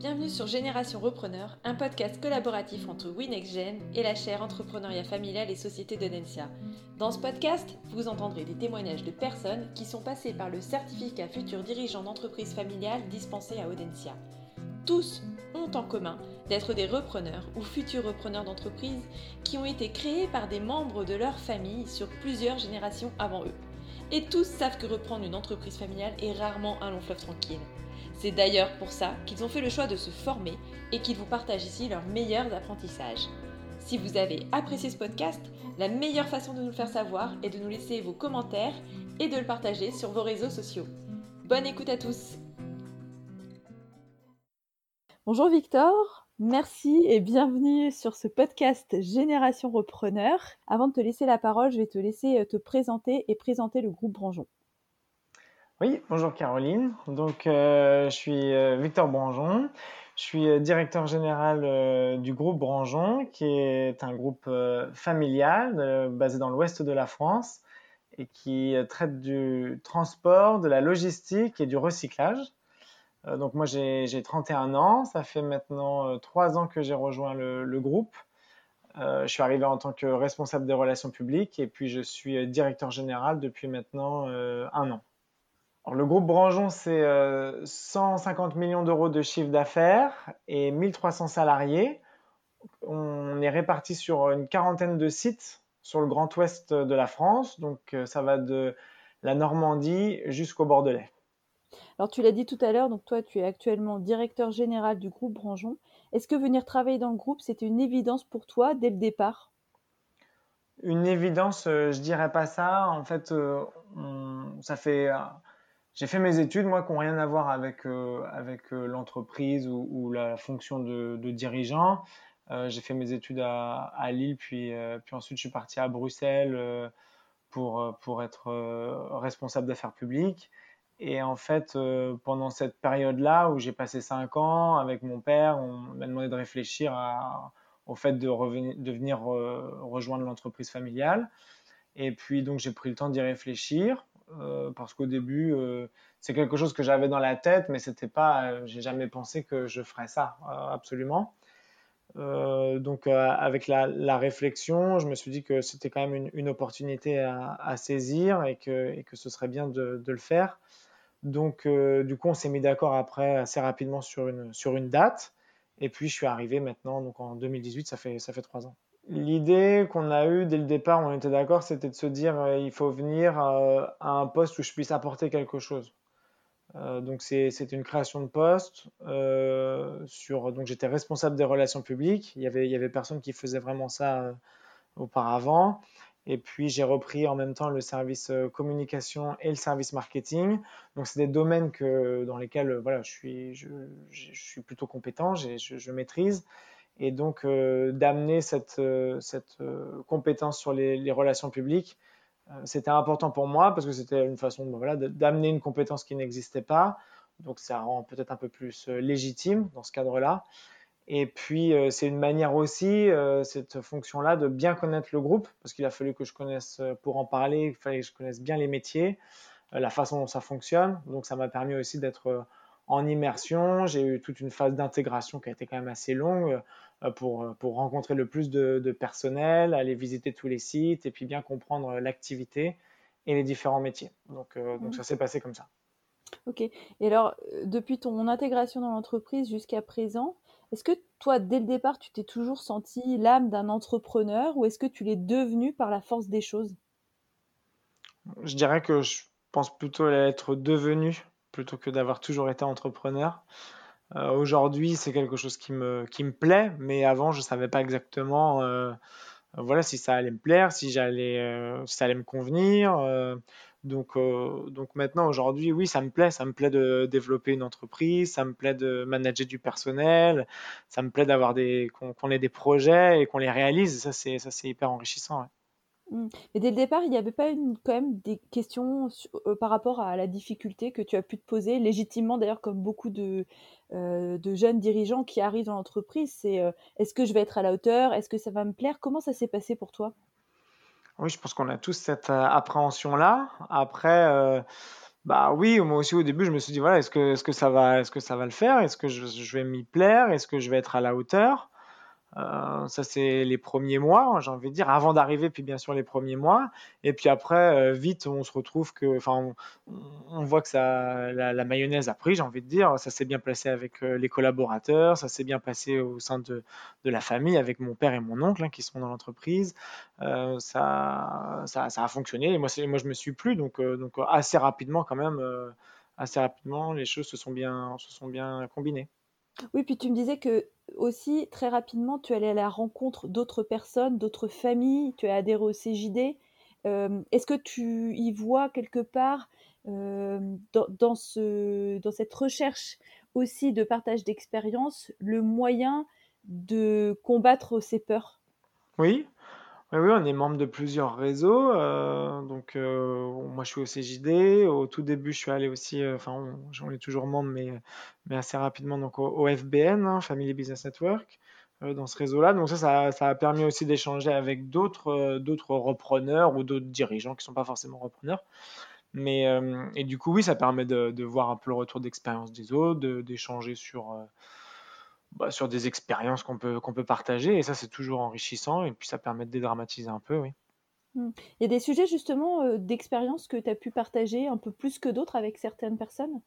Bienvenue sur Génération Repreneur, un podcast collaboratif entre WinexGen et la chaire Entrepreneuriat familial et Société de. Dans ce podcast, vous entendrez des témoignages de personnes qui sont passées par le certificat futur dirigeant d'entreprise familiale dispensé à Audencia. Tous ont en commun d'être des repreneurs ou futurs repreneurs d'entreprise qui ont été créés par des membres de leur famille sur plusieurs générations avant eux. Et tous savent que reprendre une entreprise familiale est rarement un long fleuve tranquille. C'est d'ailleurs pour ça qu'ils ont fait le choix de se former et qu'ils vous partagent ici leurs meilleurs apprentissages. Si vous avez apprécié ce podcast, la meilleure façon de nous le faire savoir est de nous laisser vos commentaires et de le partager sur vos réseaux sociaux. Bonne écoute à tous Bonjour Victor, merci et bienvenue sur ce podcast Génération Repreneur. Avant de te laisser la parole, je vais te laisser euh, te présenter et présenter le groupe Branjon. Oui, bonjour Caroline. Donc, euh, je suis euh, Victor Branjon. Je suis euh, directeur général du groupe Branjon, qui est un groupe familial basé dans l'ouest de la France et qui traite du transport, de la logistique et du recyclage. donc, moi, j'ai 31 ans. Ça fait maintenant trois ans que j'ai rejoint le, le groupe. je suis arrivé en tant que responsable des relations publiques et puis je suis directeur général depuis maintenant un an le groupe Branjon, c'est 150 euh, millions d'euros de chiffre d'affaires et 1300 salariés. On est répartis sur une quarantaine de sites sur le grand ouest de la France. Donc, euh, ça va de la Normandie jusqu'au Bordelais. Alors, tu l'as dit tout à l'heure, donc toi, tu es actuellement directeur général du groupe Branjon. Est-ce que venir travailler dans le groupe, c'était une évidence pour toi dès le départ? Une évidence, euh, je dirais pas ça. En fait, ça fait j'ai fait mes études, moi, qui n'ont rien à voir avec, euh, avec euh, l'entreprise ou, la fonction de, dirigeant. Euh, j'ai fait mes études à, Lille, puis, ensuite je suis parti à Bruxelles pour, pour être responsable d'affaires publiques. Et en fait, pendant cette période-là, où j'ai passé cinq ans avec mon père, on m'a demandé de réfléchir au fait de, revenir, de venir rejoindre l'entreprise familiale. Et puis, donc, j'ai pris le temps d'y réfléchir. Euh, parce qu'au début, euh, c'est quelque chose que j'avais dans la tête, mais c'était pas, euh, j'ai jamais pensé que je ferais ça, absolument. donc, avec la, réflexion, je me suis dit que c'était quand même une, opportunité à, saisir et que, ce serait bien de, le faire. Donc, du coup, on s'est mis d'accord après assez rapidement sur une, date. Et puis, je suis arrivé maintenant, donc en 2018, ça fait, ça fait trois ans. L'idée qu'on a eue dès le départ, on était d'accord, c'était de se dire euh, il faut venir euh, à un poste où je puisse apporter quelque chose. Euh, donc c'est une création de poste. sur, donc j'étais responsable des relations publiques. Il y avait, il y avait personne qui faisait vraiment ça auparavant. Et puis j'ai repris en même temps le service communication et le service marketing. Donc c'est des domaines que, dans lesquels voilà, je, suis, je, je suis plutôt compétent, je, je maîtrise et donc euh, d'amener cette, euh, cette euh, compétence sur les, relations publiques, c'était important pour moi parce que c'était une façon voilà, d'amener une compétence qui n'existait pas. Donc ça rend peut-être un peu plus légitime dans ce cadre-là. Et puis c'est une manière aussi, cette fonction-là, de bien connaître le groupe parce qu'il a fallu que je connaisse, pour en parler, il fallait que je connaisse bien les métiers, la façon dont ça fonctionne. Donc ça m'a permis aussi d'être en immersion. J'ai eu toute une phase d'intégration qui a été quand même assez longue pour, euh, pour rencontrer le plus de, personnel, aller visiter tous les sites et puis bien comprendre l'activité et les différents métiers. Donc, euh, donc ça s'est passé comme ça. Ok. Et alors, depuis ton intégration dans l'entreprise jusqu'à présent, est-ce que toi, dès le départ, tu t'es toujours senti l'âme d'un entrepreneur ou est-ce que tu l'es devenu par la force des choses? Je dirais que je pense plutôt être devenu plutôt que d'avoir toujours été entrepreneur. Euh, aujourd'hui, c'est quelque chose qui me, qui me plaît, mais avant, je ne savais pas exactement euh, voilà, si ça allait me plaire, si, euh, ça allait me convenir. donc, donc maintenant, aujourd'hui, oui, ça me plaît. Ça me plaît de développer une entreprise, ça me plaît de manager du personnel, ça me plaît d'avoir des, qu'on, ait des projets et qu'on les réalise. Ça, c'est, ça, c'est hyper enrichissant. Mmh. Et dès le départ, il n'y avait pas une, quand même des questions euh, par rapport à la difficulté que tu as pu te poser, légitimement d'ailleurs, comme beaucoup de, euh, jeunes dirigeants qui arrivent dans l'entreprise, c'est euh, est-ce que je vais être à la hauteur? Est-ce que ça va me plaire? Comment ça s'est passé pour toi? Oui, je pense qu'on a tous cette appréhension-là. Après, bah oui, moi aussi au début, je me suis dit voilà, est-ce que, est-ce que ça va, est-ce que ça va le faire? Est-ce que je vais m'y plaire? Est-ce que je vais être à la hauteur? Euh, ça, c'est les premiers mois, j'ai envie de dire, avant d'arriver, puis bien sûr les premiers mois. Et puis après, euh, vite, on se retrouve que, enfin, on, voit que ça, la, mayonnaise a pris, j'ai envie de dire. Ça s'est bien placé avec euh, les collaborateurs, ça s'est bien passé au sein de, la famille, avec mon père et mon oncle hein, qui sont dans l'entreprise. ça, a fonctionné. Et moi, moi, je me suis plu, donc, assez rapidement quand même, assez rapidement, les choses se sont bien combinées. Oui, puis tu me disais que aussi très rapidement, tu allais à la rencontre d'autres personnes, d'autres familles, tu as adhéré au CJD. Euh, est-ce que tu y vois quelque part euh, dans, ce, dans cette recherche aussi de partage d'expérience le moyen de combattre ces peurs? Oui, oui, on est membre de plusieurs réseaux. Euh, donc, euh, moi, je suis au CJD. Au tout début, je suis allé aussi, euh, enfin, j'en ai toujours membre, mais, assez rapidement, donc au, FBN, hein, Family Business Network, dans ce réseau-là. Donc, ça, ça, a permis aussi d'échanger avec d'autres repreneurs ou d'autres dirigeants qui ne sont pas forcément repreneurs. Mais, et du coup, oui, ça permet de voir un peu le retour d'expérience des autres, d'échanger sur bah, sur des expériences qu'on peut, qu'on peut partager. Et ça, c'est toujours enrichissant. Et puis, ça permet de dédramatiser un peu, oui. Mmh. Il y a des sujets justement euh, d'expérience que tu as pu partager un peu plus que d'autres avec certaines personnes?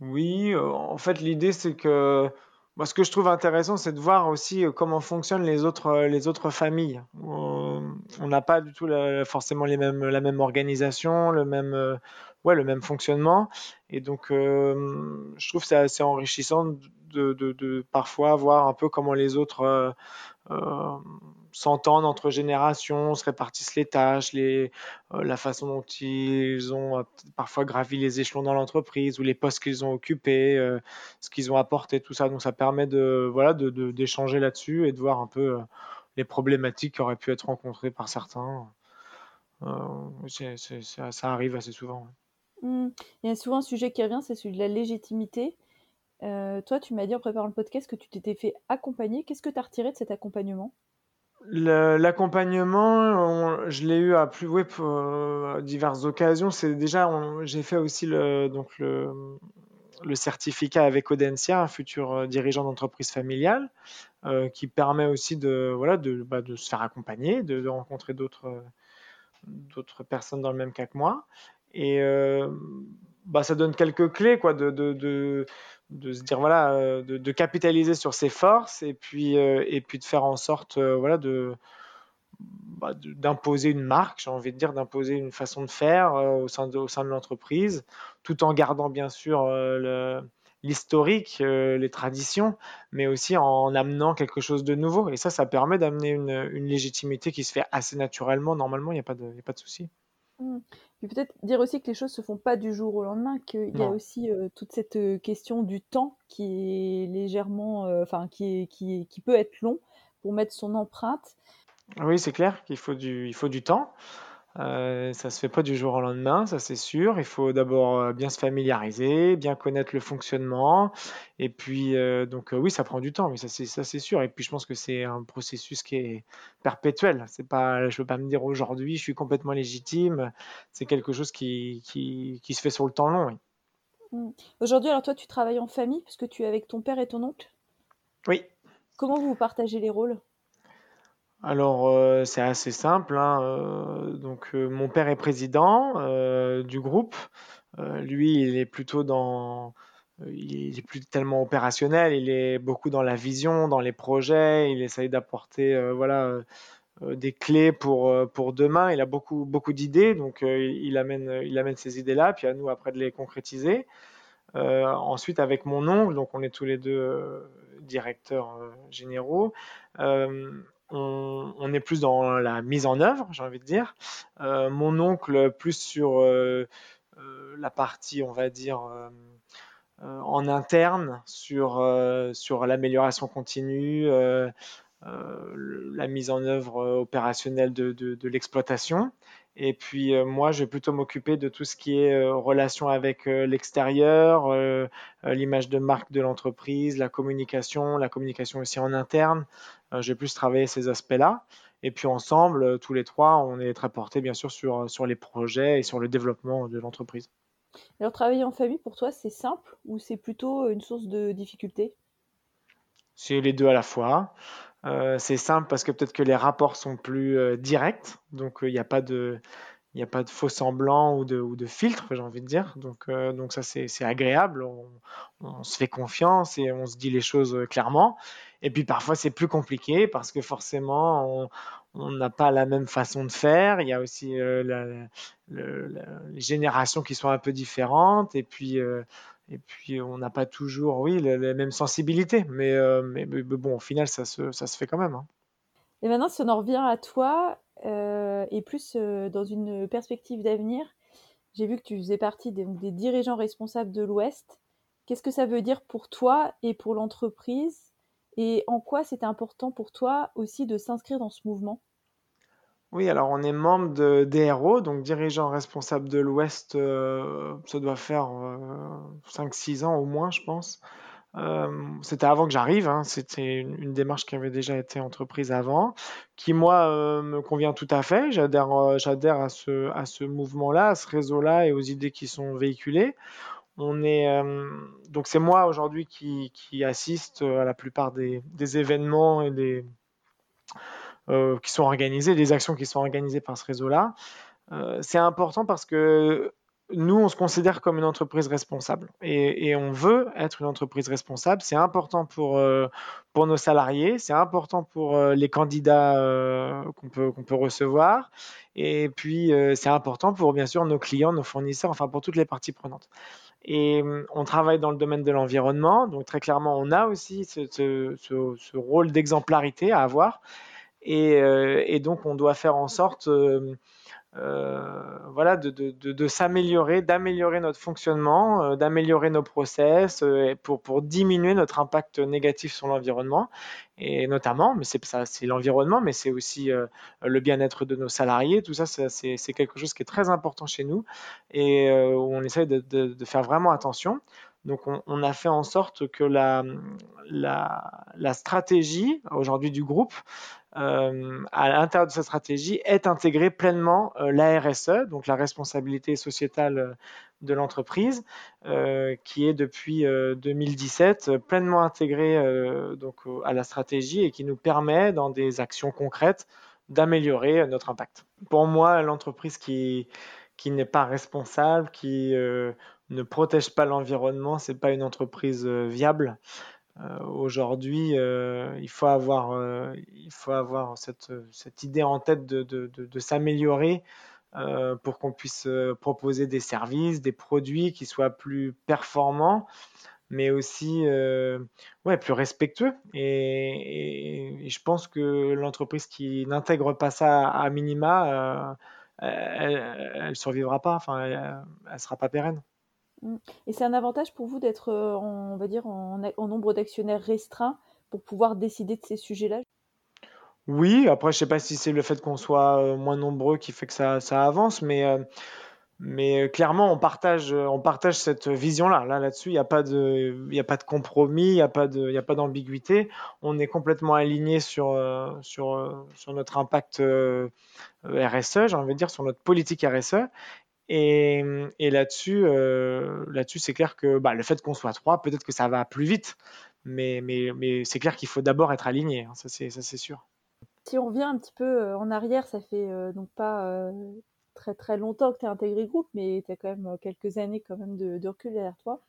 Oui, euh, en fait, l'idée, c'est que moi, ce que je trouve intéressant, c'est de voir aussi euh, comment fonctionnent les autres, les autres familles. On n'a pas du tout forcément les mêmes, la même organisation, le même, ouais, le même fonctionnement. Et donc, je trouve c'est assez enrichissant de, parfois voir un peu comment les autres euh, euh, s'entendent entre générations, se répartissent les tâches, les, euh, la façon dont ils ont parfois gravi les échelons dans l'entreprise ou les postes qu'ils ont occupés, ce qu'ils ont apporté, tout ça. Donc ça permet de voilà d'échanger là-dessus et de voir un peu les problématiques qui auraient pu être rencontrées par certains. ça arrive assez souvent. Mmh. Il y a souvent un sujet qui revient, c'est celui de la légitimité. Euh, toi, tu m'as dit en préparant le podcast que tu t'étais fait accompagner. Qu'est-ce que tu as retiré de cet accompagnement? L'accompagnement, je l'ai eu à plus euh, diverses occasions. C'est déjà, j'ai fait aussi le, donc le, certificat avec Audencia, un futur euh, dirigeant d'entreprise familiale, qui permet aussi de, voilà, de, bah, se faire accompagner, de, rencontrer d'autres personnes dans le même cas que moi. Et bah, ça donne quelques clés quoi, de, de, de, de se dire voilà euh, de, de, capitaliser sur ses forces et puis euh, et puis de faire en sorte euh, voilà de bah, d'imposer une marque j'ai envie de dire d'imposer une façon de faire au sein de, au sein de l'entreprise tout en gardant bien sûr l'historique les traditions mais aussi en amenant quelque chose de nouveau et ça ça permet d'amener une, une, légitimité qui se fait assez naturellement normalement il n'y a pas de, a pas de souci mmh. Puis peut-être dire aussi que les choses se font pas du jour au lendemain, qu'il y a aussi euh, toute cette euh, question du temps qui est légèrement, euh, enfin qui, qui, qui peut être long pour mettre son empreinte. Oui, c'est clair qu'il faut du, il faut du temps. Euh, ça se fait pas du jour au lendemain, ça c'est sûr. Il faut d'abord euh, bien se familiariser, bien connaître le fonctionnement. Et puis, euh, donc oui, ça prend du temps, mais ça c'est sûr. Et puis je pense que c'est un processus qui est perpétuel. C'est pas, je peux pas me dire aujourd'hui, je suis complètement légitime. C'est quelque chose qui, qui, qui, se fait sur le temps long. Mmh. Aujourd'hui, alors toi, tu travailles en famille puisque tu es avec ton père et ton oncle? Oui. Comment vous partagez les rôles? Alors, euh, c'est assez simple. Hein, euh, donc, euh, mon père est président du groupe. lui, il est plutôt dans, il est plus tellement opérationnel. Il est beaucoup dans la vision, dans les projets. Il essaye d'apporter, voilà, des clés pour pour demain. Il a beaucoup beaucoup d'idées, donc il amène il amène ces idées-là, puis à nous après de les concrétiser. ensuite, avec mon oncle, donc on est tous les deux directeurs généraux on, est plus dans la mise en œuvre, j'ai envie de dire. Euh, mon oncle plus sur euh, euh, la partie, on va dire, en interne, sur, l'amélioration continue, la mise en œuvre opérationnelle de l'exploitation. Et puis moi, je vais plutôt m'occuper de tout ce qui est relation avec l'extérieur, l'image de marque de l'entreprise, la communication, la communication aussi en interne, euh, j'ai plus travaillé ces aspects-là. Et puis ensemble, tous les trois, on est très portés bien sûr sur, sur les projets et sur le développement de l'entreprise. Alors travailler en famille pour toi, c'est simple ou c'est plutôt une source de difficulté C'est les deux à la fois. Euh, c'est simple parce que peut-être que les rapports sont plus euh, directs, donc il n'y a pas de il a pas de faux semblants ou de, ou de filtre, j'ai envie de dire. Donc, euh, donc ça, c'est agréable. On, se fait confiance et on se dit les choses clairement. Et puis parfois, c'est plus compliqué parce que forcément, on n'a pas la même façon de faire. Il y a aussi les générations qui sont un peu différentes. Et puis, et puis, on n'a pas toujours, oui, les, mêmes sensibilités. Euh, mais, mais, bon, au final, ça se, ça se fait quand même. Hein. Et maintenant, si on en revient à toi, euh, et plus euh, dans une perspective d'avenir, j'ai vu que tu faisais partie des, des dirigeants responsables de l'Ouest. Qu'est-ce que ça veut dire pour toi et pour l'entreprise? Et en quoi c'était important pour toi aussi de s'inscrire dans ce mouvement? Oui, alors on est membre de DRO, donc dirigeant responsable de l'Ouest, euh, ça doit faire 5-6 euh, ans au moins, je pense. Euh, c'était avant que j'arrive, hein, c'était une, démarche qui avait déjà été entreprise avant, qui moi me convient tout à fait. J'adhère, j'adhère à ce, mouvement-là, à ce réseau-là et aux idées qui sont véhiculées. On est, donc c'est moi aujourd'hui qui, assiste à la plupart des événements et des, euh, qui sont organisées, des actions qui sont organisées par ce réseau-là. Euh, c'est important parce que nous, on se considère comme une entreprise responsable et, on veut être une entreprise responsable. C'est important pour, euh, pour nos salariés, c'est important pour les candidats qu'on peut, qu'on peut recevoir et puis c'est important pour bien sûr nos clients, nos fournisseurs, enfin pour toutes les parties prenantes. Et on travaille dans le domaine de l'environnement, donc très clairement, on a aussi ce, ce rôle d'exemplarité à avoir. Euh, et, donc, on doit faire en sorte euh, euh, voilà, de, s'améliorer, d'améliorer notre fonctionnement, d'améliorer nos process pour, diminuer notre impact négatif sur l'environnement. Et notamment, mais c'est l'environnement, mais c'est aussi le bien-être de nos salariés. Tout ça, c'est quelque chose qui est très important chez nous et où on essaye de, faire vraiment attention. Donc, on, a fait en sorte que la, stratégie aujourd'hui du groupe euh, à l'intérieur de cette stratégie est intégrée pleinement euh, la RSE, donc la responsabilité sociétale euh, de l'entreprise, qui est depuis 2017 pleinement intégrée donc, à la stratégie et qui nous permet, dans des actions concrètes, d'améliorer notre impact. Pour moi, l'entreprise qui n'est pas responsable, qui ne protège pas l'environnement, c'est pas une entreprise viable. Euh, aujourd'hui, euh, il faut avoir, euh, il faut avoir cette, idée en tête de, s'améliorer pour qu'on puisse proposer des services, des produits qui soient plus performants, mais aussi ouais, plus respectueux. Et, je pense que l'entreprise qui n'intègre pas ça à minima, elle ne survivra pas, enfin, elle ne sera pas pérenne. Mmh. Et c'est un avantage pour vous d'être, euh, on va dire, en, nombre d'actionnaires restreint pour pouvoir décider de ces sujets-là? Oui, après, je ne sais pas si c'est le fait qu'on soit euh, moins nombreux qui fait que ça, avance, mais, euh, clairement, on partage, cette vision-là. Là, là-dessus, il n'y a, pas de, compromis, il n'y a pas d'ambiguïté. On est complètement aligné sur notre impact RSE, j'ai envie de dire, sur notre politique RSE. Et, là-dessus, euh, là-dessus, c'est clair que bah, le fait qu'on soit trois, peut-être que ça va plus vite, mais, c'est clair qu'il faut d'abord être aligné, hein, ça c'est ça c'est sûr. Si on revient un petit peu euh, en arrière, ça fait euh, donc pas très très longtemps que tu as intégré le groupe, mais tu as quand même quelques années quand même de, recul derrière toi.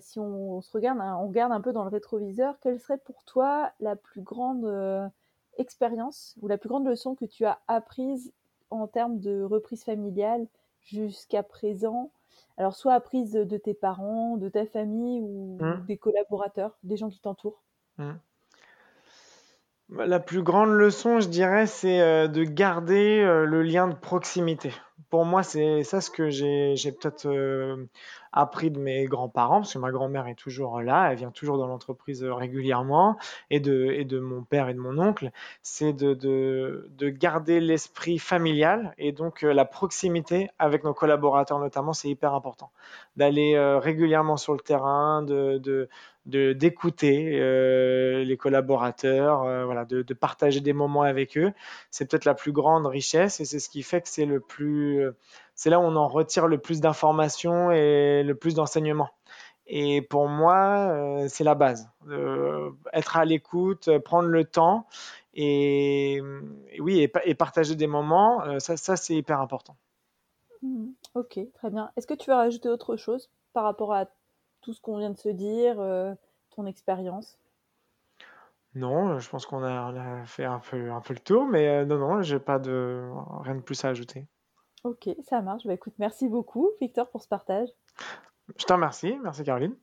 si on, se regarde, hein, on regarde un peu dans le rétroviseur, quelle serait pour toi la plus grande expérience ou la plus grande leçon que tu as apprise en termes de reprise familiale jusqu'à présent Alors, soit apprise de, tes parents, de ta famille ou mmh. des collaborateurs, des gens qui t'entourent? Mmh. bah, La plus grande leçon, je dirais, c'est euh, de garder euh, le lien de proximité. Pour moi, c'est ça ce que j'ai peut-être euh, appris de mes grands-parents, parce que ma grand-mère est toujours là, elle vient toujours dans l'entreprise régulièrement, et de, et de mon père et de mon oncle, c'est de, de, de, garder l'esprit familial et donc la proximité avec nos collaborateurs notamment, c'est hyper important. D'aller régulièrement sur le terrain, de, de d'écouter euh, les collaborateurs, euh, voilà, de, partager des moments avec eux. C'est peut-être la plus grande richesse et c'est ce qui fait que c'est le plus, c'est là où on en retire le plus d'informations et le plus d'enseignements. Et pour moi, euh, c'est la base. être à l'écoute, prendre le temps et, oui, et, et, partager des moments, ça, ça c'est hyper important. Mmh, ok, très bien. Est-ce que tu veux rajouter autre chose par rapport à tout ce qu'on vient de se dire, euh, ton expérience? Non, je pense qu'on a, fait un peu, un peu le tour, mais euh, non, non, j'ai pas de rien de plus à ajouter. Ok, ça marche. Bah, écoute, merci beaucoup, Victor, pour ce partage. Je te remercie. Merci, Caroline.